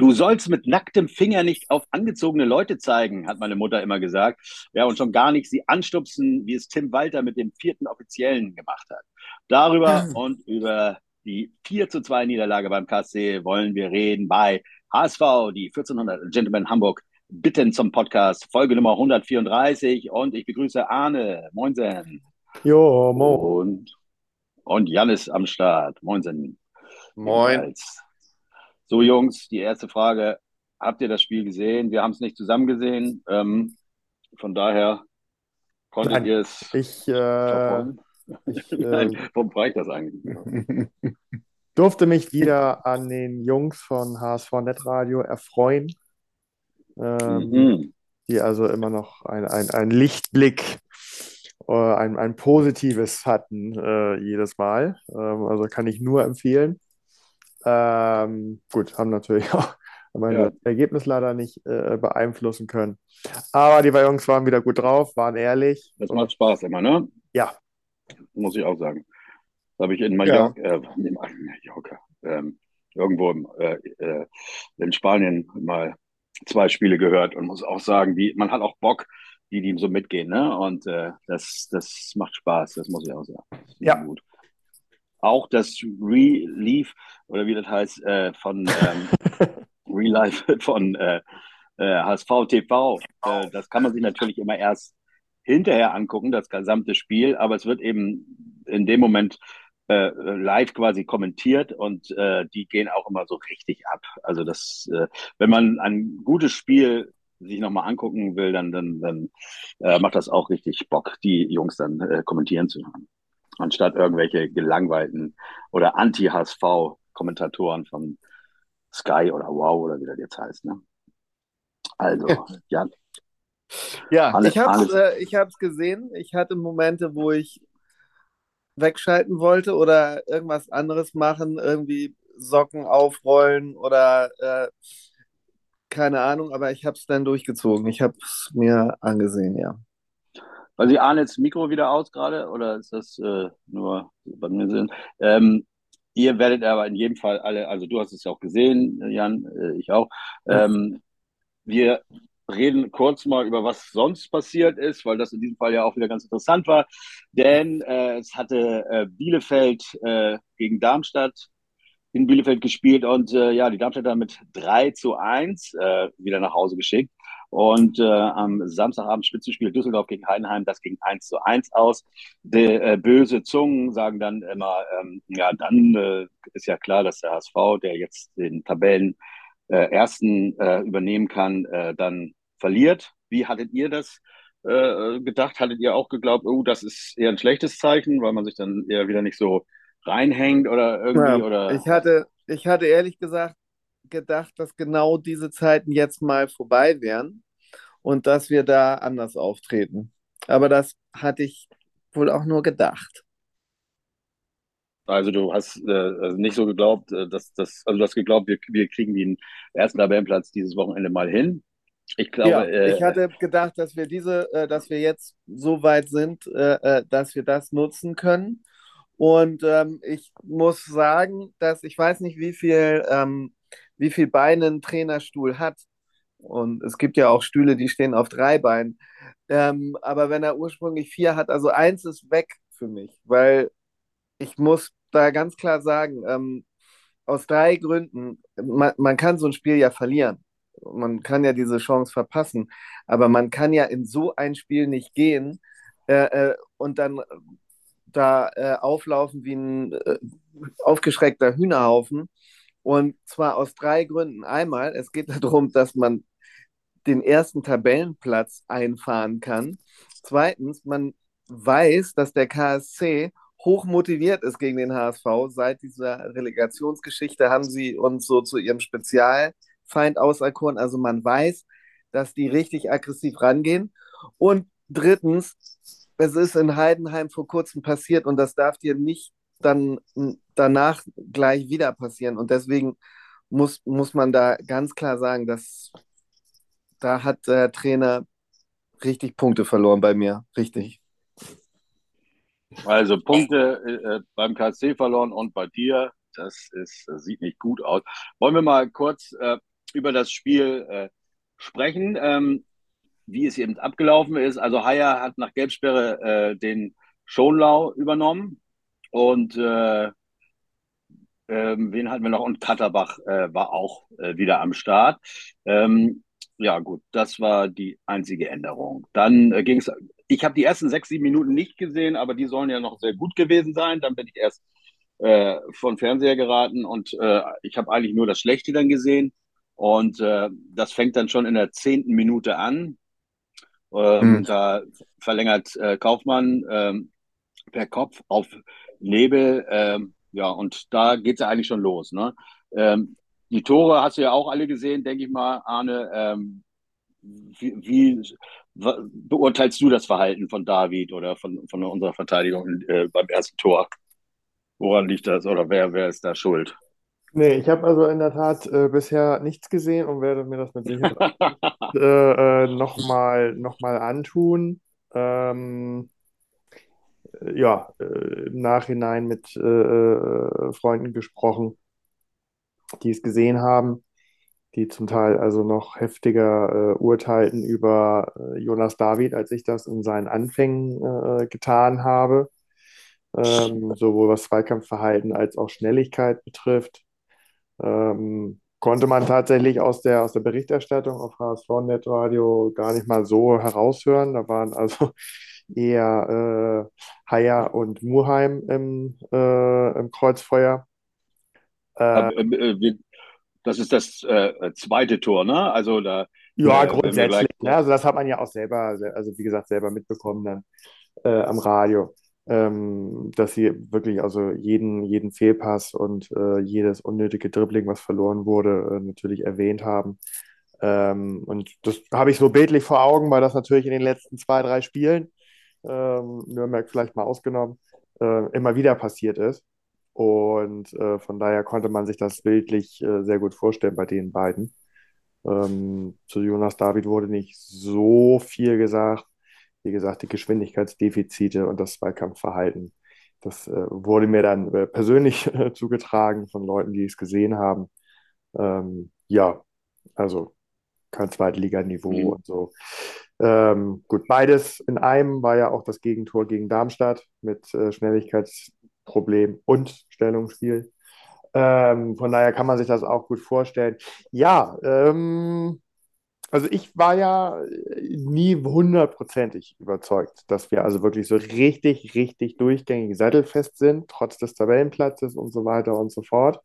Du sollst mit nacktem Finger nicht auf angezogene Leute zeigen, hat meine Mutter immer gesagt. Ja, und schon gar nicht sie anstupsen, wie es Tim Walter mit dem vierten Offiziellen gemacht hat. Darüber und über die 4 zu 2 Niederlage beim KSC wollen wir reden bei HSV, die 1400 Gentlemen Hamburg bitten zum Podcast, Folge Nummer 134. Und ich begrüße Arne. Moinsen. Jo, moin. Und, und Janis am Start. Moinsen. Moin. So, Jungs, die erste Frage. Habt ihr das Spiel gesehen? Wir haben es nicht zusammen gesehen. Ähm, von daher konntet Nein, ihr es Ich, äh, ich Nein, äh, warum frage ich das eigentlich? durfte mich wieder an den Jungs von HSV Netradio erfreuen, ähm, Mhm. die also immer noch ein, ein, ein Lichtblick, äh, ein, ein Positives hatten äh, jedes Mal. Ähm, also kann ich nur empfehlen. Ähm, gut, haben natürlich auch mein Ja. Ergebnis leider nicht äh, beeinflussen können. Aber die Jungs waren wieder gut drauf, waren ehrlich. Das macht Spaß immer, ne? Ja, Muss ich auch sagen. Das habe ich in Mallorca, äh, in Mallorca ähm, irgendwo im, äh, äh, in Spanien mal zwei Spiele gehört und muss auch sagen, die, man hat auch Bock, die, die so mitgehen, ne? Und äh, das, das macht Spaß, das muss ich auch sagen. Ja. gut. Auch das Relief, oder wie das heißt, äh, von ähm, Real Life von äh, äh, HSV TV, äh, das kann man sich natürlich immer erst hinterher angucken, das gesamte Spiel, aber es wird eben in dem Moment äh, live quasi kommentiert und äh, die gehen auch immer so richtig ab. Also das, äh, wenn man ein gutes Spiel sich nochmal angucken will, dann, dann, dann äh, macht das auch richtig Bock, die Jungs dann äh, kommentieren zu hören. Anstatt irgendwelche gelangweilten oder Anti-HSV-Kommentatoren von Sky oder Wow oder wie das jetzt heißt. Ne? Also, ja, Ja, Alles- ich hab's, alles. äh, ich gesehen. Ich hatte Momente, wo ich wegschalten wollte oder irgendwas anderes machen, irgendwie Socken aufrollen oder äh, keine Ahnung, aber ich hab's dann durchgezogen. Ich hab's mir angesehen, ja. Weil Sie ahnen jetzt Mikro wieder aus gerade oder ist das äh, nur bei mir sind? Ähm, ihr werdet aber in jedem Fall alle, also du hast es ja auch gesehen, Jan, äh, ich auch. Ähm, wir reden kurz mal über was sonst passiert ist, weil das in diesem Fall ja auch wieder ganz interessant war. Denn äh, es hatte äh, Bielefeld äh, gegen Darmstadt in Bielefeld gespielt und äh, ja, die Darmstädter mit 3 zu 1 äh, wieder nach Hause geschickt. Und äh, am Samstagabend Spitzenspiel Düsseldorf gegen Heidenheim, das ging 1 zu 1 aus. Die, äh, böse Zungen sagen dann immer, ähm, ja, dann äh, ist ja klar, dass der HSV, der jetzt den Tabellen äh, ersten äh, übernehmen kann, äh, dann verliert. Wie hattet ihr das äh, gedacht? Hattet ihr auch geglaubt, oh, das ist eher ein schlechtes Zeichen, weil man sich dann eher wieder nicht so reinhängt oder irgendwie Ja, oder ich hatte, ich hatte ehrlich gesagt gedacht, dass genau diese Zeiten jetzt mal vorbei wären und dass wir da anders auftreten. Aber das hatte ich wohl auch nur gedacht. Also du hast äh, also nicht so geglaubt, äh, dass das, also du hast geglaubt, wir, wir kriegen den ersten Tabellenplatz dieses Wochenende mal hin. Ich glaube, Ja, äh, ich hatte gedacht, dass wir diese, äh, dass wir jetzt so weit sind, äh, äh, dass wir das nutzen können. Und ähm, ich muss sagen, dass ich weiß nicht, wie viel, ähm, wie viel Beine ein Trainerstuhl hat. Und es gibt ja auch Stühle, die stehen auf drei Beinen. Ähm, aber wenn er ursprünglich vier hat, also eins ist weg für mich, weil ich muss da ganz klar sagen, ähm, aus drei Gründen, man, man kann so ein Spiel ja verlieren. Man kann ja diese Chance verpassen, aber man kann ja in so ein Spiel nicht gehen äh, äh, und dann da äh, auflaufen wie ein äh, aufgeschreckter Hühnerhaufen. Und zwar aus drei Gründen. Einmal, es geht darum, dass man den ersten Tabellenplatz einfahren kann. Zweitens, man weiß, dass der KSC hoch motiviert ist gegen den HSV. Seit dieser Relegationsgeschichte haben sie uns so zu ihrem Spezialfeind auserkoren. Also man weiß, dass die richtig aggressiv rangehen. Und drittens, es ist in Heidenheim vor kurzem passiert und das darf dir nicht dann danach gleich wieder passieren. Und deswegen muss, muss man da ganz klar sagen, dass da hat der Trainer richtig Punkte verloren bei mir. Richtig. Also Punkte äh, beim KSC verloren und bei dir, das ist, das sieht nicht gut aus. Wollen wir mal kurz äh, über das Spiel äh, sprechen, ähm, wie es eben abgelaufen ist. Also Haier hat nach Gelbsperre äh, den Schonlau übernommen und äh, ähm, wen hatten wir noch? Und Katterbach äh, war auch äh, wieder am Start. Ähm, ja, gut, das war die einzige Änderung. Dann äh, ging es, ich habe die ersten sechs, sieben Minuten nicht gesehen, aber die sollen ja noch sehr gut gewesen sein. Dann bin ich erst äh, von Fernseher geraten und äh, ich habe eigentlich nur das Schlechte dann gesehen. Und äh, das fängt dann schon in der zehnten Minute an. Ähm, mhm. Da verlängert äh, Kaufmann ähm, per Kopf auf Nebel. Ähm, ja, und da geht es ja eigentlich schon los. Ne? Ähm, die Tore hast du ja auch alle gesehen, denke ich mal, Arne. Ähm, wie, wie beurteilst du das Verhalten von David oder von, von unserer Verteidigung äh, beim ersten Tor? Woran liegt das oder wer, wer ist da schuld? Nee, ich habe also in der Tat äh, bisher nichts gesehen und werde mir das mit Sicherheit äh, äh, nochmal noch mal antun. Ähm, ja, äh, im Nachhinein mit äh, äh, Freunden gesprochen, die es gesehen haben, die zum Teil also noch heftiger äh, urteilten über äh, Jonas David, als ich das in seinen Anfängen äh, getan habe, ähm, sowohl was Zweikampfverhalten als auch Schnelligkeit betrifft. Ähm, konnte man tatsächlich aus der, aus der Berichterstattung auf HSV-Net Radio gar nicht mal so heraushören. Da waren also eher äh, Haier und Murheim im, äh, im Kreuzfeuer. Äh, äh das ist das äh, zweite Tor, ne? Also da. Ja, äh, grundsätzlich. Ne? Also das hat man ja auch selber, also wie gesagt, selber mitbekommen dann äh, am Radio, ähm, dass sie wirklich also jeden, jeden Fehlpass und jedes unnötige Dribbling, was verloren wurde, natürlich erwähnt haben. Ähm, und das habe ich so bildlich vor Augen, weil das natürlich in den letzten zwei, drei Spielen ähm, Nürnberg vielleicht mal ausgenommen, äh, immer wieder passiert ist. Und äh, von daher konnte man sich das bildlich äh, sehr gut vorstellen bei den beiden. Ähm, zu Jonas David wurde nicht so viel gesagt. Wie gesagt, die Geschwindigkeitsdefizite und das Zweikampfverhalten. Das äh, wurde mir dann äh, persönlich äh, zugetragen von Leuten, die es gesehen haben. Ähm, ja, also kein Zweitliganiveau mhm. und so. Ähm, gut, beides in einem war ja auch das Gegentor gegen Darmstadt mit äh, Schnelligkeitsproblem und Stellungsspiel. Ähm, von daher kann man sich das auch gut vorstellen. Ja, ähm, also ich war ja nie hundertprozentig überzeugt, dass wir also wirklich so richtig, richtig durchgängig sattelfest sind, trotz des Tabellenplatzes und so weiter und so fort.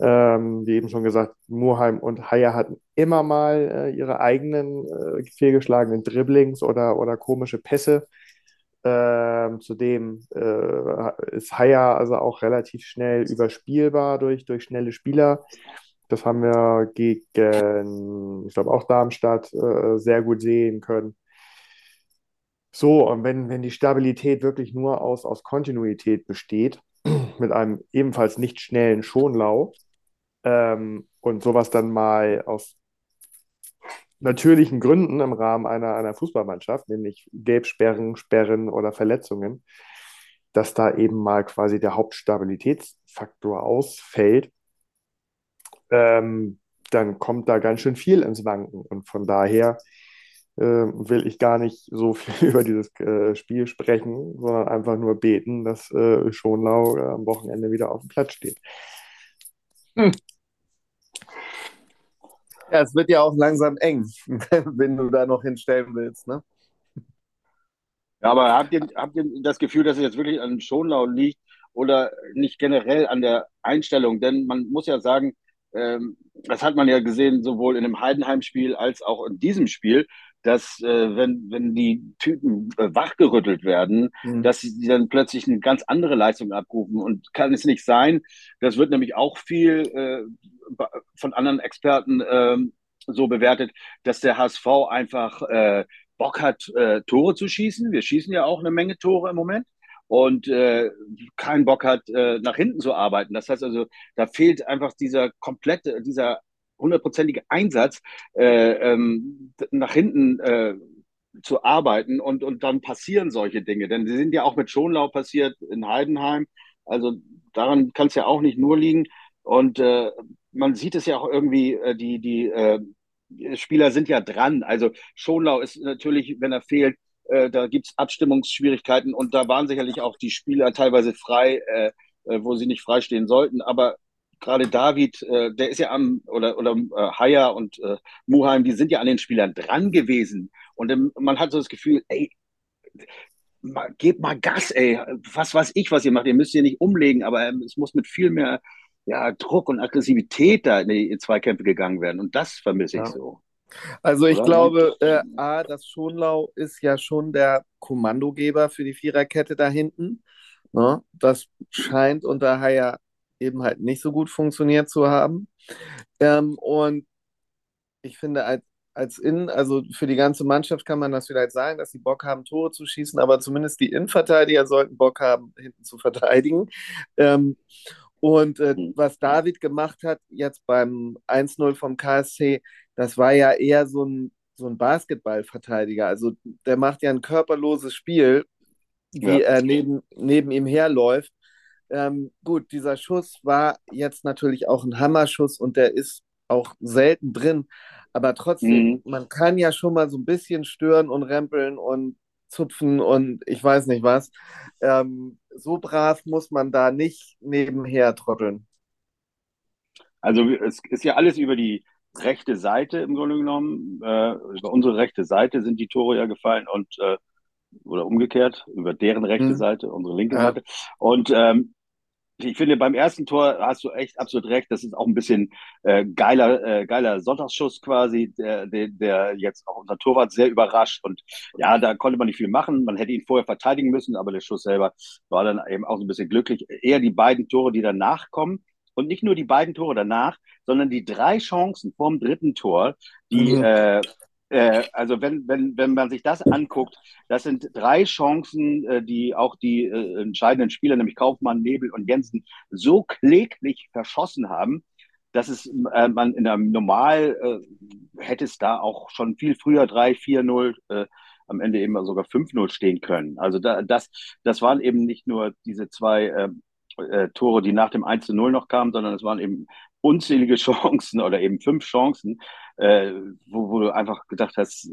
Ähm, wie eben schon gesagt, Murheim und Haier hatten immer mal äh, ihre eigenen äh, fehlgeschlagenen Dribblings oder, oder komische Pässe. Ähm, zudem äh, ist Haier also auch relativ schnell überspielbar durch, durch schnelle Spieler. Das haben wir gegen, ich glaube, auch Darmstadt äh, sehr gut sehen können. So, und wenn, wenn die Stabilität wirklich nur aus, aus Kontinuität besteht, mit einem ebenfalls nicht schnellen Schonlau, ähm, und sowas dann mal aus natürlichen Gründen im Rahmen einer, einer Fußballmannschaft, nämlich Gelbsperren, Sperren oder Verletzungen, dass da eben mal quasi der Hauptstabilitätsfaktor ausfällt, ähm, dann kommt da ganz schön viel ins Wanken. Und von daher äh, will ich gar nicht so viel über dieses äh, Spiel sprechen, sondern einfach nur beten, dass äh, Schonlau äh, am Wochenende wieder auf dem Platz steht. Hm. Ja, es wird ja auch langsam eng, wenn du da noch hinstellen willst, ne? Ja, aber habt ihr, habt ihr das Gefühl, dass es jetzt wirklich an Schonlau liegt oder nicht generell an der Einstellung? Denn man muss ja sagen, das hat man ja gesehen, sowohl in dem Heidenheim-Spiel als auch in diesem Spiel, dass äh, wenn, wenn die Typen äh, wachgerüttelt werden, mhm. dass sie dann plötzlich eine ganz andere Leistung abrufen. Und kann es nicht sein, das wird nämlich auch viel äh, von anderen Experten äh, so bewertet, dass der HSV einfach äh, Bock hat, äh, Tore zu schießen. Wir schießen ja auch eine Menge Tore im Moment und äh, keinen Bock hat, äh, nach hinten zu arbeiten. Das heißt also, da fehlt einfach dieser komplette, dieser hundertprozentige Einsatz, äh, ähm, nach hinten äh, zu arbeiten und, und dann passieren solche Dinge. Denn sie sind ja auch mit Schonlau passiert in Heidenheim. Also daran kann es ja auch nicht nur liegen. Und äh, man sieht es ja auch irgendwie, äh, die, die äh, Spieler sind ja dran. Also Schonlau ist natürlich, wenn er fehlt, äh, da gibt es Abstimmungsschwierigkeiten und da waren sicherlich auch die Spieler teilweise frei, äh, äh, wo sie nicht freistehen sollten. Aber gerade David, äh, der ist ja am, oder, oder äh, Haya und äh, Muheim, die sind ja an den Spielern dran gewesen. Und ähm, man hat so das Gefühl, ey, mal, gebt mal Gas, ey. Was weiß ich, was ihr macht. Ihr müsst hier nicht umlegen, aber ähm, es muss mit viel mehr ja, Druck und Aggressivität da in die Zweikämpfe gegangen werden. Und das vermisse ich ja. so. Also ich Oder? glaube, äh, A, das Schonlau ist ja schon der Kommandogeber für die Viererkette da hinten. Ne? Das scheint unter Haya eben halt nicht so gut funktioniert zu haben. Ähm, und ich finde, als, als Innen, also für die ganze Mannschaft kann man das vielleicht sagen, dass sie Bock haben, Tore zu schießen, aber zumindest die Innenverteidiger sollten Bock haben, hinten zu verteidigen. Ähm, und äh, mhm. was David gemacht hat, jetzt beim 1-0 vom KSC, das war ja eher so ein, so ein Basketballverteidiger. Also der macht ja ein körperloses Spiel, wie ja. er neben, neben ihm herläuft. Ähm, gut, dieser Schuss war jetzt natürlich auch ein Hammerschuss und der ist auch selten drin. Aber trotzdem, mhm. man kann ja schon mal so ein bisschen stören und rempeln und zupfen und ich weiß nicht was. Ähm, so brav muss man da nicht nebenher trotteln. Also es ist ja alles über die rechte Seite im Grunde genommen. Äh, über unsere rechte Seite sind die Tore ja gefallen und äh, oder umgekehrt, über deren rechte mhm. Seite, unsere linke ja. Seite. Und ähm, ich finde, beim ersten Tor hast du echt absolut recht. Das ist auch ein bisschen äh, geiler, äh, geiler Sonntagsschuss quasi, der, der, der jetzt auch unser Torwart sehr überrascht. Und ja, da konnte man nicht viel machen. Man hätte ihn vorher verteidigen müssen, aber der Schuss selber war dann eben auch so ein bisschen glücklich. Eher die beiden Tore, die danach kommen. Und nicht nur die beiden Tore danach, sondern die drei Chancen vorm dritten Tor, die mhm. äh, äh, also wenn, wenn, wenn man sich das anguckt, das sind drei Chancen, äh, die auch die äh, entscheidenden Spieler, nämlich Kaufmann, Nebel und Jensen, so kläglich verschossen haben, dass es äh, man in einem Normal äh, hätte es da auch schon viel früher 3, 4, 0, äh, am Ende eben sogar 5-0 stehen können. Also da, das, das waren eben nicht nur diese zwei äh, äh, Tore, die nach dem 1-0 noch kamen, sondern es waren eben unzählige Chancen oder eben fünf Chancen, äh, wo, wo du einfach gedacht hast,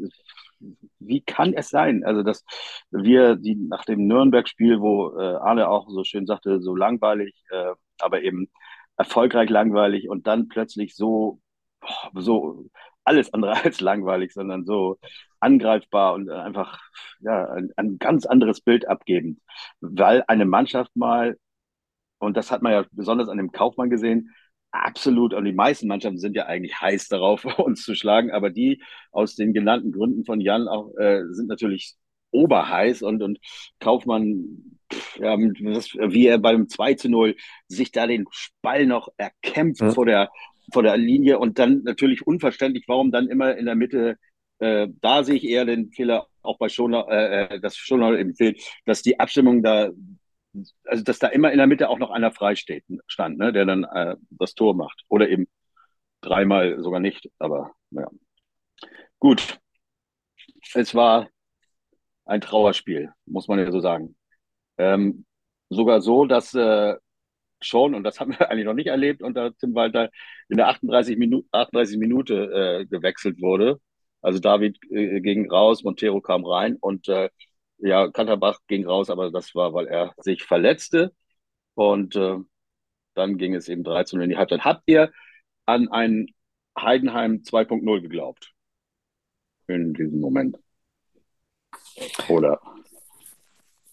wie kann es sein? Also, dass wir die nach dem Nürnberg-Spiel, wo äh, Arne auch so schön sagte, so langweilig, äh, aber eben erfolgreich langweilig und dann plötzlich so, so alles andere als langweilig, sondern so angreifbar und einfach ja, ein, ein ganz anderes Bild abgeben, weil eine Mannschaft mal, und das hat man ja besonders an dem Kaufmann gesehen, absolut, und die meisten Mannschaften sind ja eigentlich heiß darauf, uns zu schlagen, aber die aus den genannten Gründen von Jan auch äh, sind natürlich oberheiß. Und, und Kaufmann, ja, wie er beim 2 zu 0 sich da den Ball noch erkämpft ja. vor, der, vor der Linie und dann natürlich unverständlich, warum dann immer in der Mitte, äh, da sehe ich eher den Fehler auch bei Schoner, äh, äh das Schoner eben fehlt, dass die Abstimmung da also dass da immer in der Mitte auch noch einer frei steht, stand, ne, der dann äh, das Tor macht. Oder eben dreimal sogar nicht, aber ja. Gut. Es war ein Trauerspiel, muss man ja so sagen. Ähm, sogar so, dass äh, schon, und das haben wir eigentlich noch nicht erlebt, unter Tim Walter in der 38, Minu 38 Minute äh, gewechselt wurde. Also David äh, ging raus, Montero kam rein und äh, ja, Kanterbach ging raus, aber das war, weil er sich verletzte. Und äh, dann ging es eben 13 in die Halbzeit. Habt ihr an ein Heidenheim 2.0 geglaubt? In diesem Moment? Oder?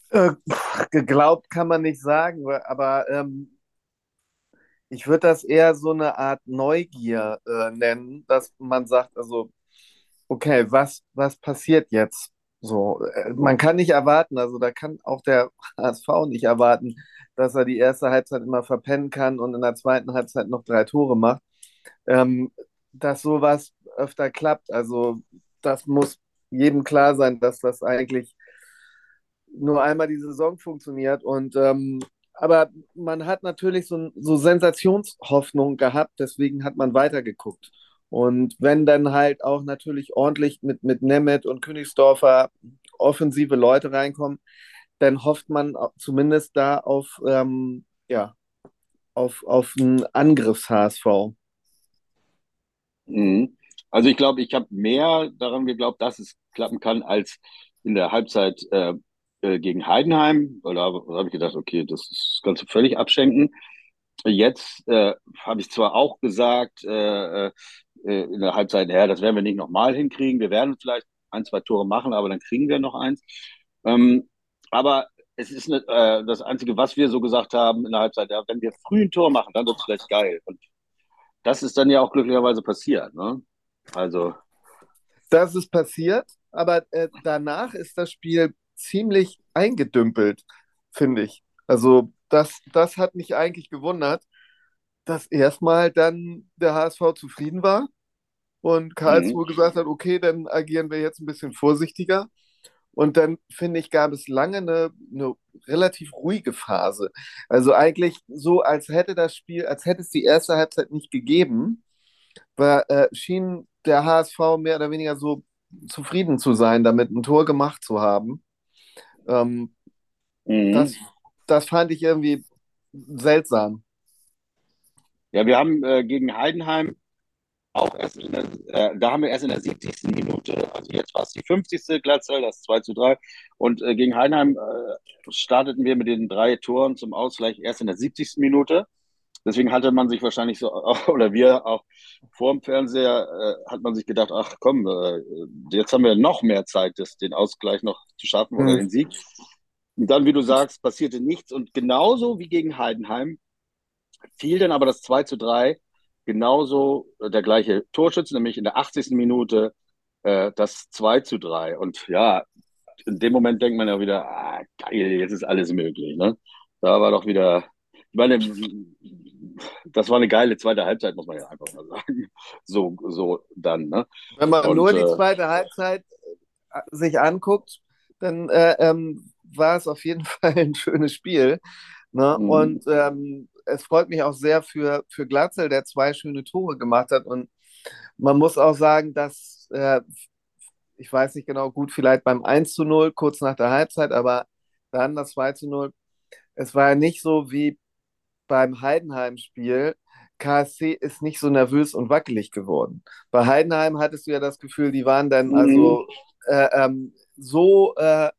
Äh, geglaubt kann man nicht sagen, aber ähm, ich würde das eher so eine Art Neugier äh, nennen, dass man sagt, also, okay, was, was passiert jetzt? So, äh, man kann nicht erwarten, also da kann auch der HSV nicht erwarten, dass er die erste Halbzeit immer verpennen kann und in der zweiten Halbzeit noch drei Tore macht. Ähm, dass sowas öfter klappt, also das muss jedem klar sein, dass das eigentlich nur einmal die Saison funktioniert. Und ähm, aber man hat natürlich so, so Sensationshoffnung gehabt, deswegen hat man weitergeguckt. Und wenn dann halt auch natürlich ordentlich mit, mit Nemeth und Königsdorfer offensive Leute reinkommen, dann hofft man zumindest da auf, ähm, ja, auf, auf einen Angriffs-HSV. Mhm. Also ich glaube, ich habe mehr daran geglaubt, dass es klappen kann, als in der Halbzeit äh, äh, gegen Heidenheim. Weil da habe hab ich gedacht, okay, das, das kannst du völlig abschenken. Jetzt äh, habe ich zwar auch gesagt äh, äh, in der Halbzeit, ja, das werden wir nicht nochmal hinkriegen. Wir werden vielleicht ein, zwei Tore machen, aber dann kriegen wir noch eins. Ähm, aber es ist nicht, äh, das Einzige, was wir so gesagt haben in der Halbzeit, ja, wenn wir früh ein Tor machen, dann wird es vielleicht geil. Und das ist dann ja auch glücklicherweise passiert. Ne? Also. Das ist passiert, aber äh, danach ist das Spiel ziemlich eingedümpelt, finde ich. Also das, das hat mich eigentlich gewundert, dass erstmal dann der HSV zufrieden war und Karlsruhe mhm. gesagt hat, okay, dann agieren wir jetzt ein bisschen vorsichtiger. Und dann, finde ich, gab es lange eine, eine, relativ ruhige Phase. Also eigentlich so, als hätte das Spiel, als hätte es die erste Halbzeit nicht gegeben, war, äh, schien der HSV mehr oder weniger so zufrieden zu sein, damit ein Tor gemacht zu haben. Ähm, mhm. das, das fand ich irgendwie seltsam. Ja, wir haben äh, gegen Heidenheim auch erst in der, äh, da haben wir erst in der 70. Minute, also jetzt war es die 50. Glatzel, das 2 zu 3. Und äh, gegen Heinheim äh, starteten wir mit den drei Toren zum Ausgleich erst in der 70. Minute. Deswegen hatte man sich wahrscheinlich so, oder wir auch vor dem Fernseher, äh, hat man sich gedacht, ach komm, äh, jetzt haben wir noch mehr Zeit, das, den Ausgleich noch zu schaffen oder mhm. den Sieg. Und dann, wie du sagst, passierte nichts. Und genauso wie gegen Heidenheim fiel dann aber das 2 zu 3 genauso der gleiche Torschütze, nämlich in der 80. Minute äh, das 2 zu 3. Und ja, in dem Moment denkt man ja wieder, ah, geil, jetzt ist alles möglich. Ne? Da war doch wieder, ich meine, das war eine geile zweite Halbzeit, muss man ja einfach mal sagen. So, so dann. Ne? Wenn man Und, nur die äh, zweite Halbzeit äh, sich anguckt, dann äh, ähm, war es auf jeden Fall ein schönes Spiel. Ne? Mhm. Und ähm, es freut mich auch sehr für, für Glatzel, der zwei schöne Tore gemacht hat. Und man muss auch sagen, dass, äh, ich weiß nicht genau, gut, vielleicht beim 1 zu 0, kurz nach der Halbzeit, aber dann das 2 zu 0. Es war ja nicht so wie beim Heidenheim-Spiel. KSC ist nicht so nervös und wackelig geworden. Bei Heidenheim hattest du ja das Gefühl, die waren dann mhm. also äh, ähm, so äh,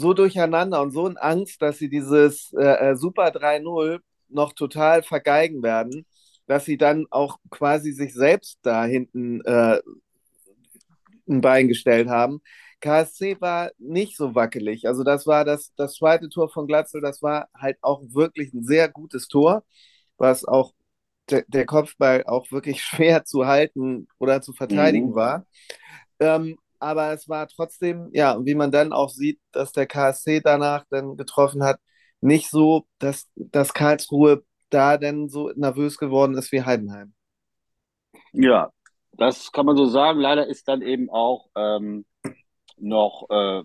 so durcheinander und so in Angst, dass sie dieses äh, äh Super 3-0 noch total vergeigen werden, dass sie dann auch quasi sich selbst da hinten äh, ein Bein gestellt haben. KSC war nicht so wackelig. Also das war das, das zweite Tor von Glatzel, das war halt auch wirklich ein sehr gutes Tor, was auch de, der Kopfball auch wirklich schwer zu halten oder zu verteidigen mhm. war. Ähm, aber es war trotzdem, ja, wie man dann auch sieht, dass der KSC danach dann getroffen hat, nicht so, dass, dass Karlsruhe da dann so nervös geworden ist wie Heidenheim. Ja, das kann man so sagen. Leider ist dann eben auch ähm, noch äh,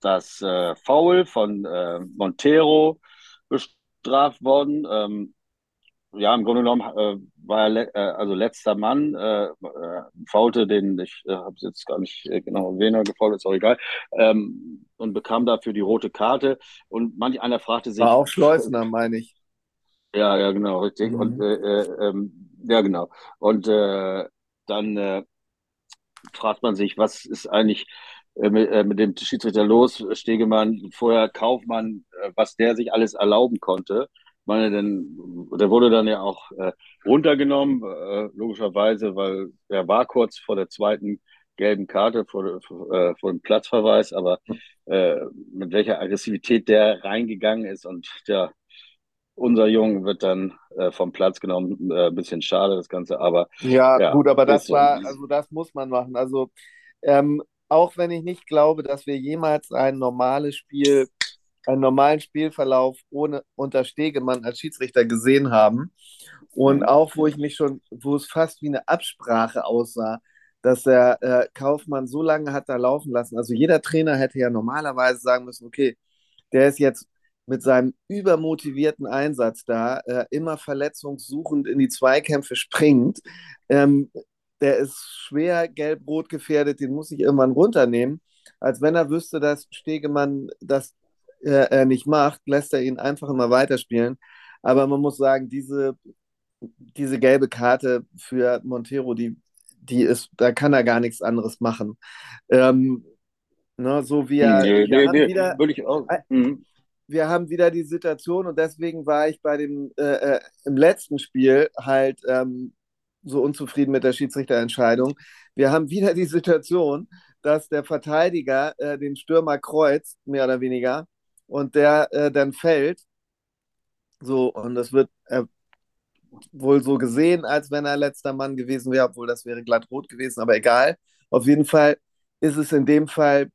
das äh, Foul von äh, Montero bestraft worden. Ähm, ja, im Grunde genommen äh, war er äh, also letzter Mann, äh, äh, faulte den, ich äh, habe jetzt gar nicht äh, genau, wen er gefault ist, auch egal, ähm, und bekam dafür die rote Karte. Und manch einer fragte sich. War auch Schleusner, meine ich. Ja, ja, genau, richtig. Mhm. Und äh, äh, ähm, ja, genau. Und äh, dann äh, fragt man sich, was ist eigentlich mit, mit dem Schiedsrichter los? Stegemann, vorher Kaufmann, was der sich alles erlauben konnte meine, denn, der wurde dann ja auch äh, runtergenommen, äh, logischerweise, weil er war kurz vor der zweiten gelben Karte, vor, vor, äh, vor dem Platzverweis, aber äh, mit welcher Aggressivität der reingegangen ist und der unser Junge wird dann äh, vom Platz genommen. Ein bisschen schade, das Ganze, aber. Ja, ja gut, aber das war, also das muss man machen. Also, ähm, auch wenn ich nicht glaube, dass wir jemals ein normales Spiel einen normalen Spielverlauf ohne unter Stegemann als Schiedsrichter gesehen haben. Und mhm. auch, wo ich mich schon, wo es fast wie eine Absprache aussah, dass der äh, Kaufmann so lange hat da laufen lassen. Also jeder Trainer hätte ja normalerweise sagen müssen, okay, der ist jetzt mit seinem übermotivierten Einsatz da, äh, immer verletzungssuchend in die Zweikämpfe springt. Ähm, der ist schwer gelb-rot gefährdet, den muss ich irgendwann runternehmen. Als wenn er wüsste, dass Stegemann das äh, nicht macht, lässt er ihn einfach immer weiterspielen. Aber man muss sagen, diese diese gelbe Karte für Montero, die, die ist, da kann er gar nichts anderes machen. Ähm, ne, so wie er, Nee, wir nee, haben nee, wieder, würde ich auch. Mhm. wir haben wieder die Situation und deswegen war ich bei dem äh, äh, im letzten Spiel halt ähm, so unzufrieden mit der Schiedsrichterentscheidung. Wir haben wieder die Situation, dass der Verteidiger äh, den Stürmer kreuzt, mehr oder weniger, und der äh, dann fällt. So, und das wird äh, wohl so gesehen, als wenn er letzter Mann gewesen wäre, obwohl das wäre glatt rot gewesen, aber egal. Auf jeden Fall ist es in dem Fall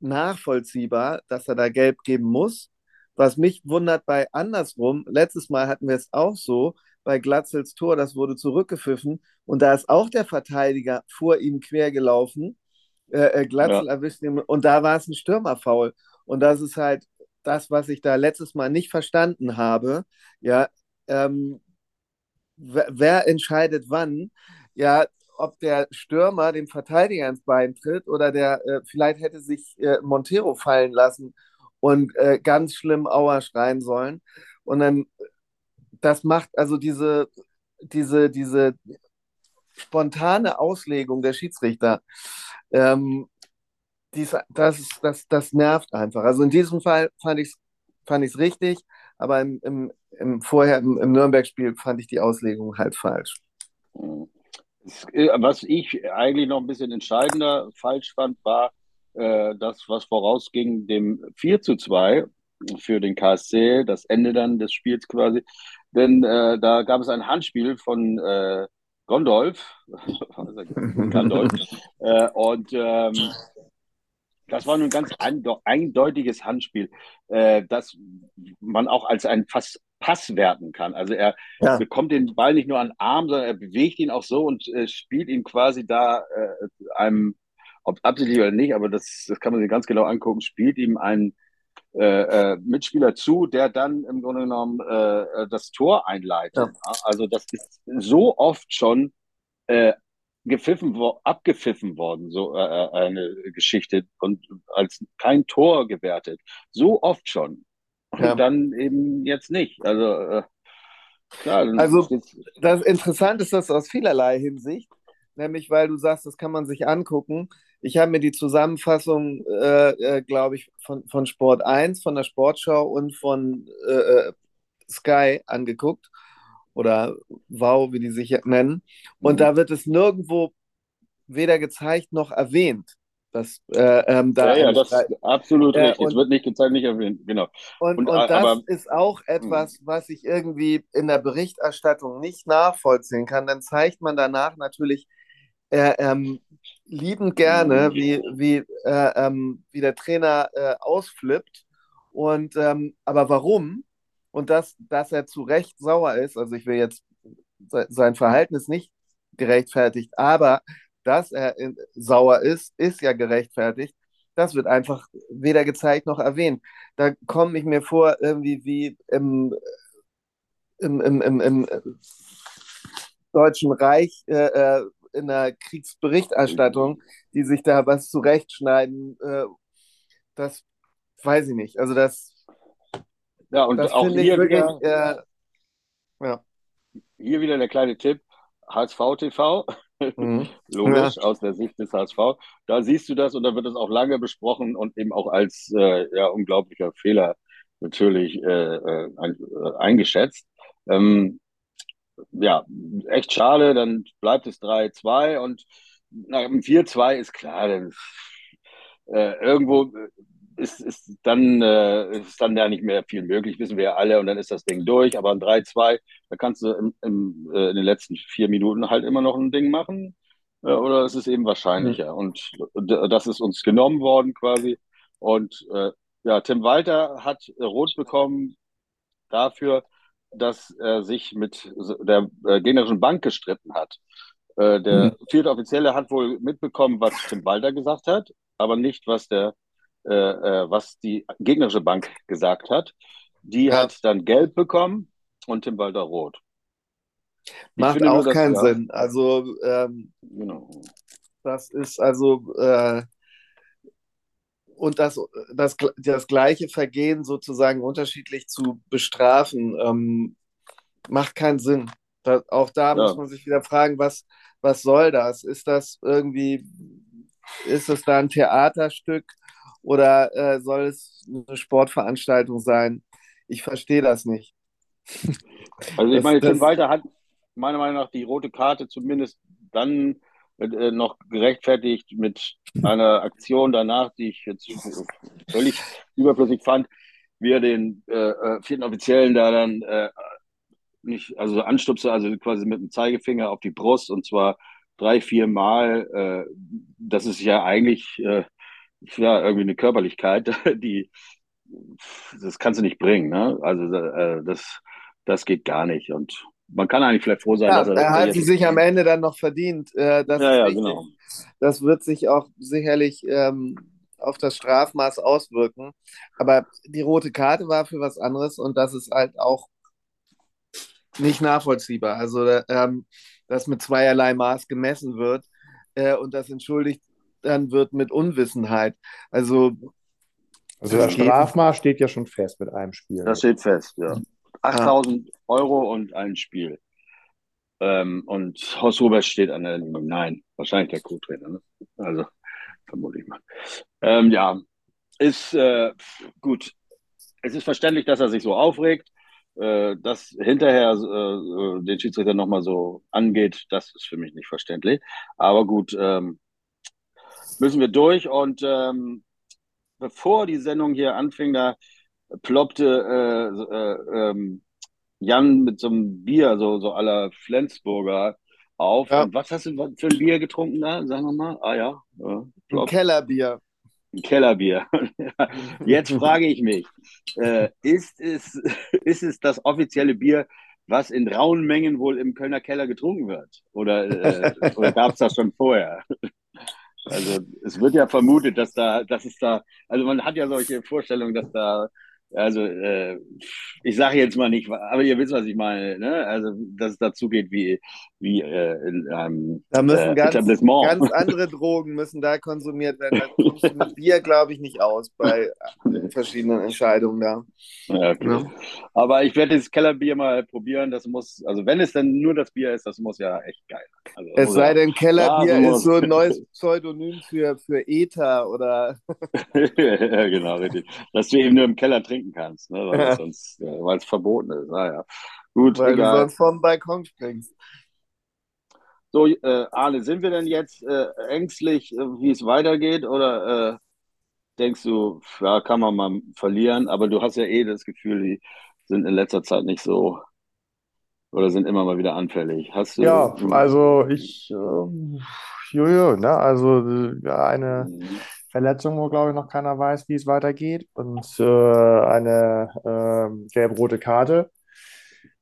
nachvollziehbar, dass er da gelb geben muss. Was mich wundert bei andersrum, letztes Mal hatten wir es auch so, bei Glatzels Tor, das wurde zurückgepfiffen und da ist auch der Verteidiger vor ihm quer gelaufen. Äh, äh, Glatzel Ja. erwischt ihn und da war es ein Stürmerfoul. Und das ist halt das, was ich da letztes Mal nicht verstanden habe. Ja, ähm, wer, entscheidet wann? Ja, ob der Stürmer dem Verteidiger ins Bein tritt oder der äh, vielleicht hätte sich äh, Montero fallen lassen und äh, ganz schlimm Aua schreien sollen. Und dann, das macht also diese, diese, diese spontane Auslegung der Schiedsrichter, ähm, dies, das, das, das nervt einfach. Also in diesem Fall fand ich es fand ich's richtig, aber im, im, im vorher im, im Nürnberg-Spiel fand ich die Auslegung halt falsch. Äh, Was ich eigentlich noch ein bisschen entscheidender falsch fand, war äh, das, was vorausging dem 4 zu 2 für den KSC, das Ende dann des Spiels quasi. Denn äh, da gab es ein Handspiel von äh, Gondolf, Gandolf, äh, und ähm, das war nun ein ganz einde- eindeutiges Handspiel, äh, das man auch als ein Pass, Pass werten kann. Also er Ja. bekommt den Ball nicht nur an den Arm, sondern er bewegt ihn auch so und äh, spielt ihn quasi da äh, einem, ob absichtlich oder nicht, aber das, das kann man sich ganz genau angucken, spielt ihm einen äh, äh, Mitspieler zu, der dann im Grunde genommen äh, äh, das Tor einleitet. Ja. Also das ist so oft schon gepfiffen, wo, abgepfiffen worden, so äh, äh, eine Geschichte und als kein Tor gewertet. So oft schon. Und Ja. dann eben jetzt nicht. Also äh, klar, Also- Das Interessante ist das aus vielerlei Hinsicht, nämlich weil du sagst, das kann man sich angucken. Ich habe mir die Zusammenfassung, äh, äh, glaube ich, von, von Sport 1, von der Sportschau und von äh, Sky angeguckt oder Wow, wie die sich nennen. Und Mhm. da wird es nirgendwo weder gezeigt noch erwähnt. Dass, äh, ähm, da ja, ja, das ist absolut Äh, richtig. und- Es wird nicht gezeigt, nicht erwähnt. Genau. Und, Und, und, a- das aber- ist auch etwas, was ich irgendwie in der Berichterstattung nicht nachvollziehen kann. Dann zeigt man danach natürlich äh, ähm, liebend gerne, wie, wie, äh, ähm, wie der Trainer äh, ausflippt. Und ähm, aber warum? Und dass, dass er zu Recht sauer ist, also ich will jetzt se sein Verhalten ist nicht gerechtfertigt, aber dass er in, sauer ist, ist ja gerechtfertigt. Das wird einfach weder gezeigt noch erwähnt. Da komme ich mir vor, irgendwie wie im, im, im, im, im Deutschen Reich äh, äh, in der Kriegsberichterstattung, die sich da was zurechtschneiden. Äh, das weiß ich nicht. Also das, Ja, und das auch hier wirklich, wieder, äh, ja. hier wieder der kleine Tipp. HSV TV, Mhm. logisch, aus der Sicht des HSV. Da siehst du das und da wird es auch lange besprochen und eben auch als äh, ja, unglaublicher Fehler natürlich äh, äh, äh, eingeschätzt. Ähm, ja, echt schade, dann bleibt es 3-2 und nach dem 4-2 ist klar, dann, äh, irgendwo ist, ist, dann, äh, ist dann ja nicht mehr viel möglich, wissen wir ja alle, und dann ist das Ding durch. Aber ein 3-2, da kannst du im, im, äh, in den letzten vier Minuten halt immer noch ein Ding machen. Äh, oder es ist eben wahrscheinlicher. Und d- das ist uns genommen worden quasi. Und äh, ja, Tim Walter hat rot bekommen dafür, dass er sich mit der äh, gegnerischen Bank gestritten hat. Äh, der vierte Offizielle hat wohl mitbekommen, was Tim Walter gesagt hat, aber nicht, was der, äh, äh, was die gegnerische Bank gesagt hat. Die Ja. hat dann gelb bekommen und Tim Walter rot. Ich Macht nur, auch dass- keinen Sinn. Also ähm, Genau. das ist also äh, und das, das, das gleiche Vergehen sozusagen unterschiedlich zu bestrafen, ähm, macht keinen Sinn. Da, auch da ja. muss man sich wieder fragen, was, was soll das? Ist das irgendwie, ist es da ein Theaterstück oder äh, soll es eine Sportveranstaltung sein? Ich verstehe das nicht. Also ich meine, Tim Walter hat meiner Meinung nach die rote Karte zumindest dann äh, noch gerechtfertigt mit einer Aktion danach, die ich jetzt völlig überflüssig fand, wie er den äh, äh, vierten Offiziellen da dann äh, nicht, also anstupste, also quasi mit dem Zeigefinger auf die Brust und zwar drei, vier Mal. Äh, das ist ja eigentlich äh, ja, irgendwie eine Körperlichkeit, die das kannst du nicht bringen. Ne? Also äh, das, das geht gar nicht. Und man kann eigentlich vielleicht froh sein, ja, dass er. Er hat sie sich am Ende dann noch verdient. Äh, das ja, ja, genau. Das wird sich auch sicherlich ähm, auf das Strafmaß auswirken. Aber die rote Karte war für was anderes und das ist halt auch nicht nachvollziehbar. Also, ähm, dass mit zweierlei Maß gemessen wird äh, und das entschuldigt dann wird mit Unwissenheit. Also, also das Strafmaß steht ja schon fest mit einem Spiel. Das steht fest, ja. 8000 ah. Euro und ein Spiel. Ähm, und Horst Huber steht an der Linie. Nein, wahrscheinlich der Co-Trainer. Ne? Also, vermute ich mal. Ähm, ja, ist äh, gut. Es ist verständlich, dass er sich so aufregt. Äh, dass hinterher äh, den Schiedsrichter nochmal so angeht, das ist für mich nicht verständlich. Aber gut, ähm, müssen wir durch. Und ähm, bevor die Sendung hier anfing, da ploppte äh, äh, ähm, Jan mit so einem Bier, so, so aller Flensburger, auf. Ja. Und was hast du für ein Bier getrunken da? Sagen wir mal. Ah ja. Ein Kellerbier. Ein Kellerbier. Jetzt frage ich mich, äh, ist, es, ist es das offizielle Bier, was in rauen Mengen wohl im Kölner Keller getrunken wird? Oder, äh, oder gab es das schon vorher? Also es wird ja vermutet, dass da, dass es da, also man hat ja solche Vorstellungen, dass da also äh, ich sage jetzt mal nicht, aber ihr wisst, was ich meine. Ne? Also dass es dazu geht wie, wie äh, in einem da müssen äh, ganz, ganz andere Drogen müssen da konsumiert werden. Da kommst du mit Bier, glaube ich, nicht aus bei verschiedenen Entscheidungen da. Ja, okay. ja. Aber ich werde das Kellerbier mal probieren. Das muss, also wenn es dann nur das Bier ist, das muss ja echt geil. Also, es sei denn, Kellerbier ja, ist so ein neues Pseudonym für, für Ether oder. ja, genau, richtig. Dass du eben nur im Keller trinkst trinken kannst, ne? weil, ja. äh, es verboten ist. Naja. Gut, weil egal. du sonst vom Balkon springst. So, äh, Arne, sind wir denn jetzt äh, ängstlich, äh, wie es weitergeht? Oder äh, denkst du, ja, kann man mal verlieren? Aber du hast ja eh das Gefühl, die sind in letzter Zeit nicht so oder sind immer mal wieder anfällig. Hast du, ja, also ich, äh, jojo, ne, also eine. Mhm Verletzung, wo, glaube ich, noch keiner weiß, wie es weitergeht. Und äh, eine äh, gelb-rote Karte.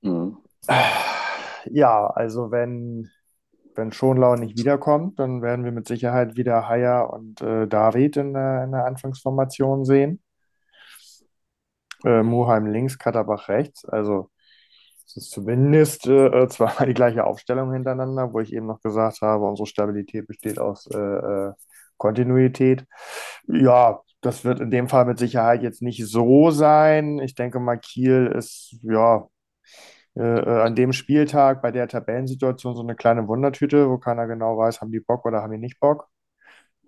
Mhm. Ja, also wenn, wenn Schonlau nicht wiederkommt, dann werden wir mit Sicherheit wieder Haier und äh, David in der, in der Anfangsformation sehen. Äh, Muheim links, Katterbach rechts. Also es ist zumindest äh, zweimal die gleiche Aufstellung hintereinander, wo ich eben noch gesagt habe, unsere Stabilität besteht aus äh, äh Kontinuität. Ja, das wird in dem Fall mit Sicherheit jetzt nicht so sein. Ich denke mal, Kiel ist ja äh, äh, an dem Spieltag bei der Tabellensituation so eine kleine Wundertüte, wo keiner genau weiß, haben die Bock oder haben die nicht Bock.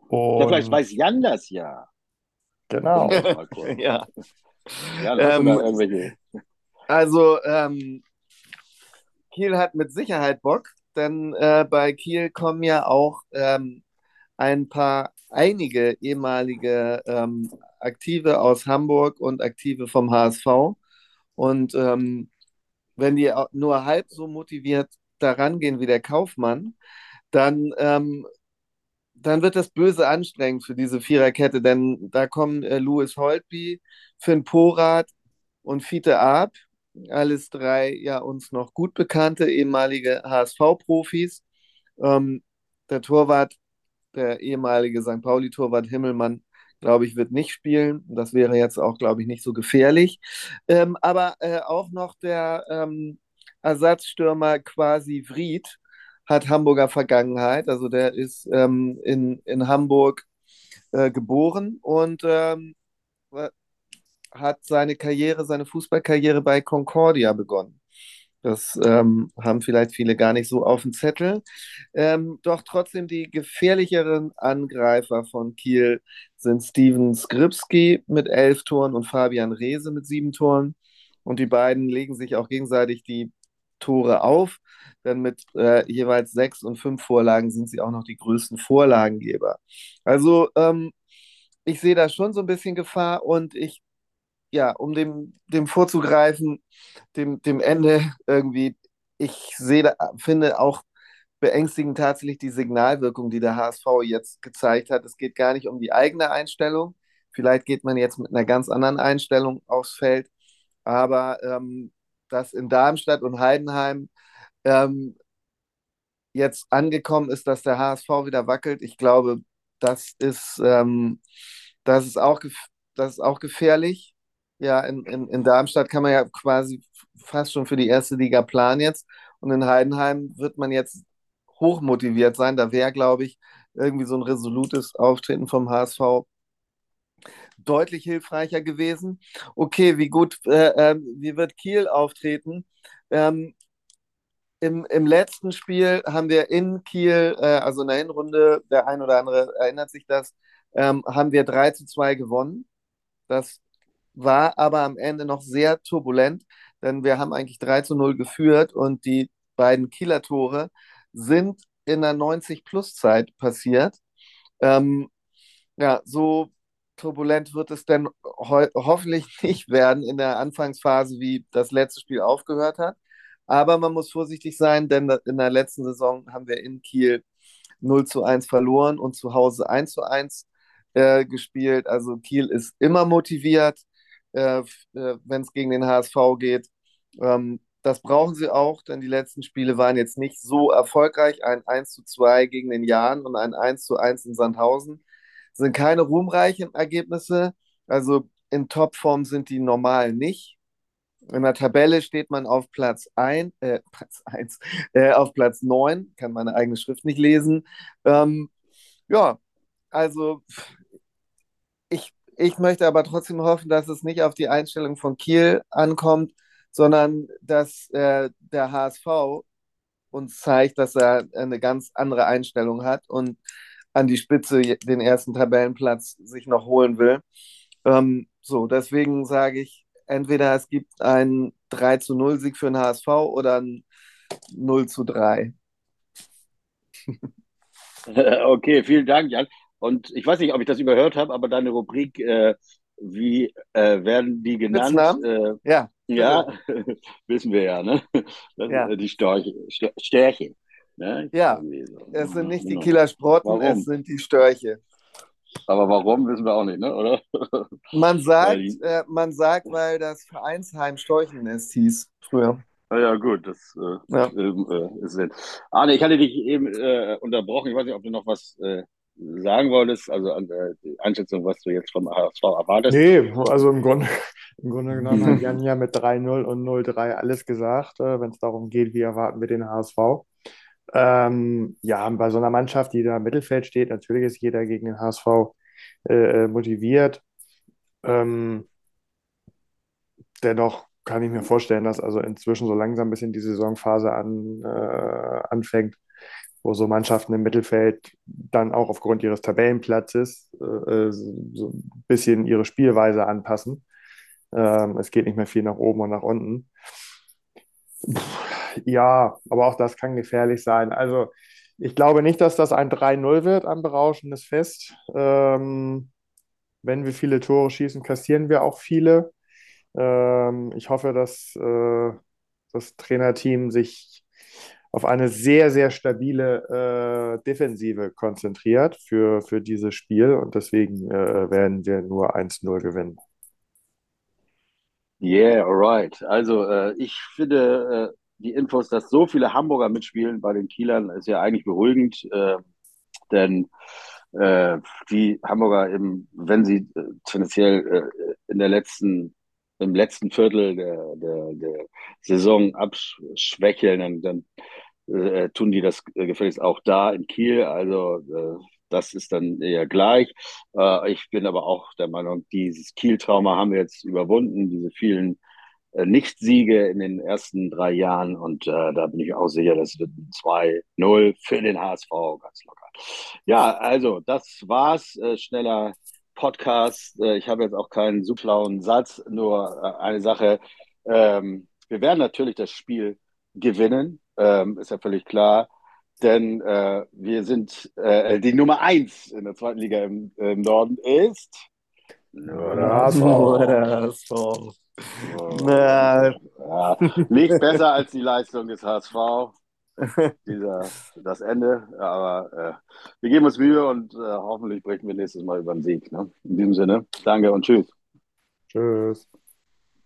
Und, ja, vielleicht weiß Jan das ja. Genau. ja. Jan, ähm, also, ähm, Kiel hat mit Sicherheit Bock, denn äh, bei Kiel kommen ja auch ähm, ein paar, einige ehemalige ähm, Aktive aus Hamburg und Aktive vom HSV. Und ähm, wenn die nur halb so motiviert daran gehen wie der Kaufmann, dann, ähm, dann wird das böse anstrengend für diese Viererkette, denn da kommen äh, Louis Holtby, Finn Porath und Fiete Arp, alles drei ja uns noch gut bekannte ehemalige HSV-Profis. Ähm, der Torwart der ehemalige St. Pauli-Torwart Himmelmann, glaube ich, wird nicht spielen. Das wäre jetzt auch, glaube ich, nicht so gefährlich. Ähm, aber äh, auch noch der ähm, Ersatzstürmer quasi Vried hat Hamburger Vergangenheit. Also der ist ähm, in, in Hamburg äh, geboren und ähm, hat seine Karriere, seine Fußballkarriere bei Concordia begonnen. Das ähm, haben vielleicht viele gar nicht so auf dem Zettel. Ähm, doch trotzdem die gefährlicheren Angreifer von Kiel sind Steven Skripski mit elf Toren und Fabian Reese mit sieben Toren. Und die beiden legen sich auch gegenseitig die Tore auf, denn mit äh, jeweils sechs und fünf Vorlagen sind sie auch noch die größten Vorlagengeber. Also ähm, ich sehe da schon so ein bisschen Gefahr und ich ja, um dem, dem vorzugreifen, dem, dem Ende irgendwie, ich sehe, finde auch beängstigend tatsächlich die Signalwirkung, die der HSV jetzt gezeigt hat. Es geht gar nicht um die eigene Einstellung. Vielleicht geht man jetzt mit einer ganz anderen Einstellung aufs Feld. Aber ähm, dass in Darmstadt und Heidenheim ähm, jetzt angekommen ist, dass der HSV wieder wackelt, ich glaube, das ist, ähm, das ist, auch, das ist auch gefährlich ja, in, in, in Darmstadt kann man ja quasi fast schon für die erste Liga planen jetzt. Und in Heidenheim wird man jetzt hochmotiviert sein. Da wäre, glaube ich, irgendwie so ein resolutes Auftreten vom HSV deutlich hilfreicher gewesen. Okay, wie gut, äh, äh, wie wird Kiel auftreten? Ähm, im, Im letzten Spiel haben wir in Kiel, äh, also in der Hinrunde, der ein oder andere erinnert sich das, ähm, haben wir 3 zu 2 gewonnen. Das war aber am Ende noch sehr turbulent, denn wir haben eigentlich 3 zu 0 geführt und die beiden Kieler Tore sind in der 90-Plus-Zeit passiert. Ähm, ja, so turbulent wird es denn ho hoffentlich nicht werden in der Anfangsphase, wie das letzte Spiel aufgehört hat. Aber man muss vorsichtig sein, denn in der letzten Saison haben wir in Kiel 0 zu 1 verloren und zu Hause 1 zu 1 äh, gespielt. Also Kiel ist immer motiviert äh, äh wenn es gegen den HSV geht. Ähm, das brauchen sie auch, denn die letzten Spiele waren jetzt nicht so erfolgreich. Ein 1 zu 2 gegen den Jahn und ein 1 zu 1 in Sandhausen sind keine ruhmreichen Ergebnisse. Also in Topform sind die normal nicht. In der Tabelle steht man auf Platz 1, äh, Platz 1, äh, auf Platz 9, kann meine eigene Schrift nicht lesen. Ähm, ja, also ich möchte aber trotzdem hoffen, dass es nicht auf die Einstellung von Kiel ankommt, sondern dass äh, der HSV uns zeigt, dass er eine ganz andere Einstellung hat und an die Spitze den ersten Tabellenplatz sich noch holen will. Ähm, so, deswegen sage ich, entweder es gibt einen 3 zu 0 Sieg für den HSV oder ein 0 zu 3. Okay, vielen Dank, Jan. Und ich weiß nicht, ob ich das überhört habe, aber deine Rubrik, äh, wie äh, werden die genannt? Äh, ja. Ja, wissen wir ja, ne? Das ja. Die Störche. Störche ne? Ja, so. es sind nicht die genau. Kieler Sprotten, warum? es sind die Störche. Aber warum, wissen wir auch nicht, ne? oder? Man sagt, äh, man sagt, weil das Vereinsheim Storchennest hieß früher. Na ja, gut, das äh, ja. äh, ist Sinn. Arne, ich hatte dich eben äh, unterbrochen. Ich weiß nicht, ob du noch was äh, sagen wolltest, also an der Einschätzung, was du jetzt vom HSV erwartest? Nee, also im Grunde, im Grunde genommen hat Jan ja mit 3-0 und 0-3 alles gesagt, äh, wenn es darum geht, wie erwarten wir den HSV. Ähm, ja, bei so einer Mannschaft, die da im Mittelfeld steht, natürlich ist jeder gegen den HSV äh, äh, motiviert. Ähm, dennoch kann ich mir vorstellen, dass also inzwischen so langsam ein bisschen die Saisonphase an, äh, anfängt, wo so Mannschaften im Mittelfeld dann auch aufgrund ihres Tabellenplatzes äh, so ein bisschen ihre Spielweise anpassen. Ähm, es geht nicht mehr viel nach oben und nach unten. Ja, aber auch das kann gefährlich sein. Also ich glaube nicht, dass das ein 3-0 wird, ein berauschendes Fest. Ähm, wenn wir viele Tore schießen, kassieren wir auch viele. Ähm, ich hoffe, dass äh, das Trainerteam sich auf eine sehr, sehr stabile äh, Defensive konzentriert für, für dieses Spiel und deswegen äh, werden wir nur 1-0 gewinnen. Yeah, alright. Also äh, ich finde äh, die Infos, dass so viele Hamburger mitspielen bei den Kielern, ist ja eigentlich beruhigend, äh, denn äh, die Hamburger, eben, wenn sie tendenziell in der letzten im letzten Viertel der, der, der Saison abschwächeln, dann äh, tun die das gefälligst auch da in Kiel. Also äh, das ist dann eher gleich. Äh, ich bin aber auch der Meinung, dieses Kiel-Trauma haben wir jetzt überwunden, diese vielen äh, Nicht-Siege in den ersten drei Jahren und äh, da bin ich auch sicher, das wird 2-0 für den HSV ganz locker. Ja, also das war's. Äh, schneller Podcast. Äh, ich habe jetzt auch keinen so schlauen Satz, nur äh, eine Sache. Ähm, wir werden natürlich das Spiel gewinnen, ähm, ist ja völlig klar denn äh, wir sind äh, die Nummer eins in der zweiten Liga im, im Norden ist nur ja, nicht besser als die Leistung des HSV. Dieser, das Ende, aber äh, wir geben uns Mühe und äh, hoffentlich sprechen wir nächstes Mal über den Sieg. Ne? In diesem Sinne, danke und tschüss. Tschüss.